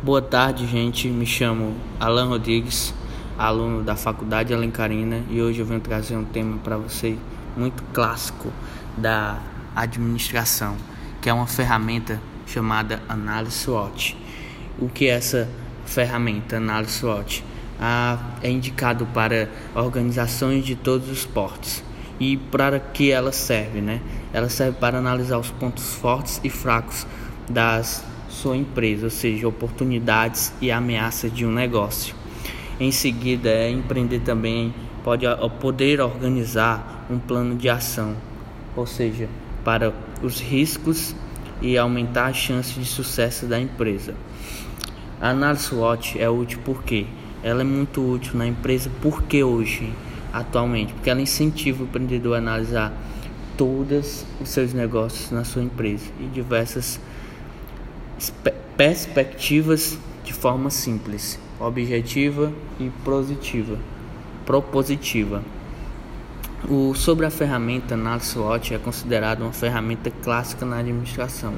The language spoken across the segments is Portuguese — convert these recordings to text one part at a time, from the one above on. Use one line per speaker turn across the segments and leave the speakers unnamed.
Boa tarde, gente. Me chamo Alan Rodrigues, aluno da Faculdade Alencarina, e hoje eu venho trazer um tema para você muito clássico da administração, que é uma ferramenta chamada análise SWOT. O que é essa ferramenta, análise SWOT? Ah, é indicado para organizações de todos os portes. E para que ela serve, né? Ela serve para analisar os pontos fortes e fracos das sua empresa, ou seja, oportunidades e ameaças de um negócio. Em seguida, é empreender também pode poder organizar um plano de ação, ou seja, para os riscos e aumentar a chance de sucesso da empresa. A análise SWOT é útil porque ela é muito útil na empresa porque hoje, atualmente, porque ela incentiva o empreendedor a analisar todos os seus negócios na sua empresa e diversas perspectivas de forma simples, objetiva e positiva, propositiva. O, sobre a ferramenta análise SWOT é considerada uma ferramenta clássica na administração,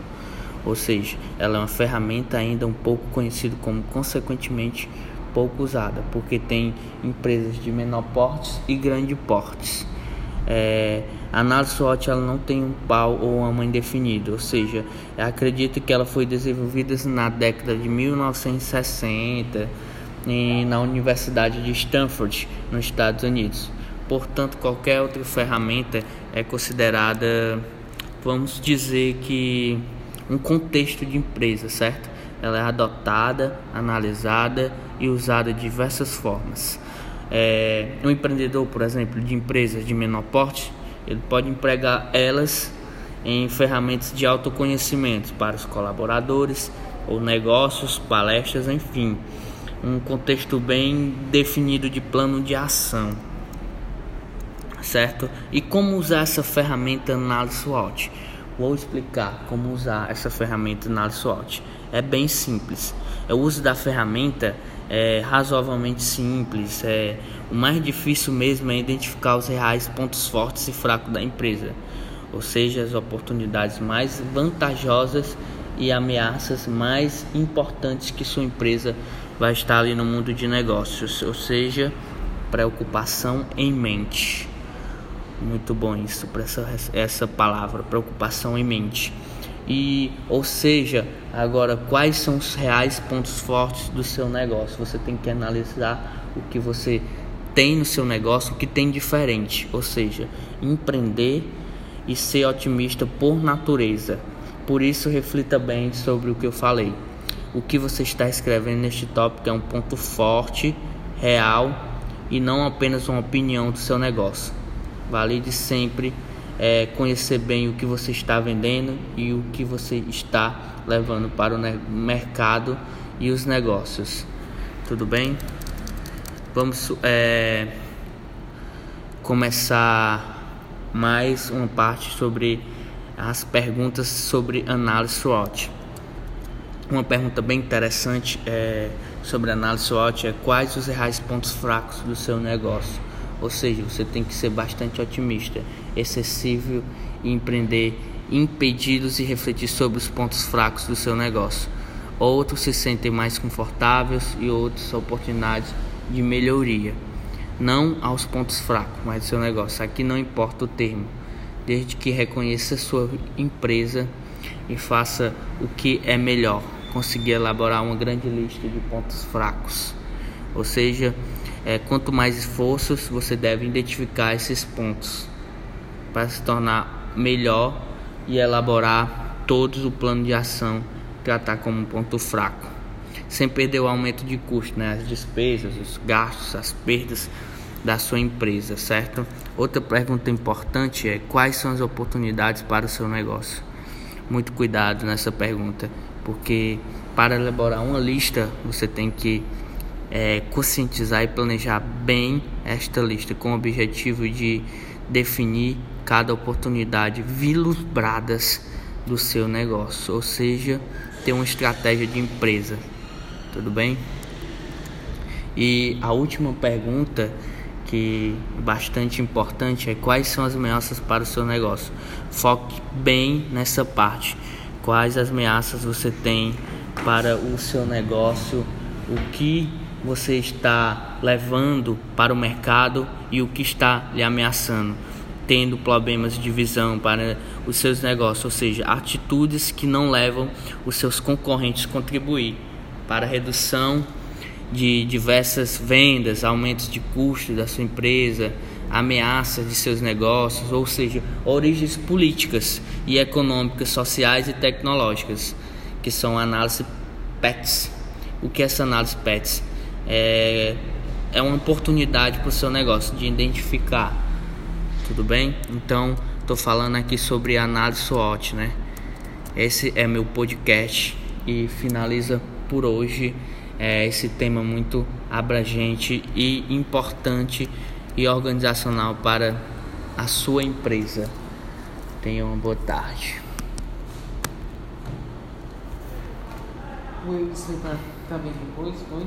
ou seja, ela é uma ferramenta ainda um pouco conhecida como consequentemente pouco usada, porque tem empresas de menor portes e grande portes. É, a análise SWOT ela não tem um pau ou uma mãe definida, ou seja, acredito que ela foi desenvolvida na década de 1960 e na Universidade de Stanford, nos Estados Unidos. Portanto, qualquer outra ferramenta é considerada, vamos dizer que um contexto de empresa, certo? Ela é adotada, analisada e usada de diversas formas. É, um empreendedor, por exemplo, de empresas de menor porte, ele pode empregar elas em ferramentas de autoconhecimento para os colaboradores ou negócios, palestras, enfim, um contexto bem definido de plano de ação, certo? E como usar essa ferramenta análise SWOT? Vou explicar como usar essa ferramenta análise SWOT. É bem simples. O uso da ferramenta é razoavelmente simples. É, o mais difícil mesmo é identificar os reais pontos fortes e fracos da empresa, ou seja, as oportunidades mais vantajosas e ameaças mais importantes que sua empresa vai estar ali no mundo de negócios, ou seja, preocupação em mente. Muito bom isso, essa, essa palavra, preocupação em mente. E, ou seja, agora quais são os reais pontos fortes do seu negócio? Você tem que analisar o que você tem no seu negócio, o que tem diferente, ou seja, empreender e ser otimista por natureza. Por isso, reflita bem sobre o que eu falei. O que você está escrevendo neste tópico é um ponto forte, real e não apenas uma opinião do seu negócio. Vale de sempre é, conhecer bem o que você está vendendo e o que você está levando para o mercado e os negócios. Tudo bem? Vamos é, começar mais uma parte sobre as perguntas sobre análise SWOT. Uma pergunta bem interessante é, sobre análise SWOT é quais os reais pontos fracos do seu negócio. Ou seja, você tem que ser bastante otimista, excessivo e empreender impedidos e refletir sobre os pontos fracos do seu negócio. Outros se sentem mais confortáveis e outros oportunidades de melhoria. Não aos pontos fracos, mas do seu negócio. Aqui não importa o termo, desde que reconheça sua empresa e faça o que é melhor. Conseguir elaborar uma grande lista de pontos fracos. Ou seja, é, quanto mais esforços você deve identificar esses pontos para se tornar melhor e elaborar todos o plano de ação tratar como um ponto fraco, sem perder o aumento de custo, né, as despesas, os gastos, as perdas da sua empresa, certo? Outra pergunta importante é quais são as oportunidades para o seu negócio. Muito cuidado nessa pergunta, porque para elaborar uma lista você tem que é, conscientizar e planejar bem esta lista com o objetivo de definir cada oportunidade vislumbradas do seu negócio, ou seja, ter uma estratégia de empresa. Tudo bem? E a última pergunta que é bastante importante é quais são as ameaças para o seu negócio. Foque bem nessa parte. Quais as ameaças você tem para o seu negócio, o que você está levando para o mercado e o que está lhe ameaçando, tendo problemas de visão para os seus negócios, ou seja, atitudes que não levam os seus concorrentes a contribuir para a redução de diversas vendas, aumentos de custos da sua empresa, ameaças de seus negócios, ou seja, origens políticas e econômicas, sociais e tecnológicas, que são análise PETS. O que é essa análise PETS? É, é uma oportunidade para o seu negócio de identificar, tudo bem? Então, estou falando aqui sobre análise SWOT, né? Esse é meu podcast e finaliza por hoje é, esse tema muito abrangente e importante e organizacional para a sua empresa. Tenha uma boa tarde.
Oi, você tá, tá bem depois? Oi?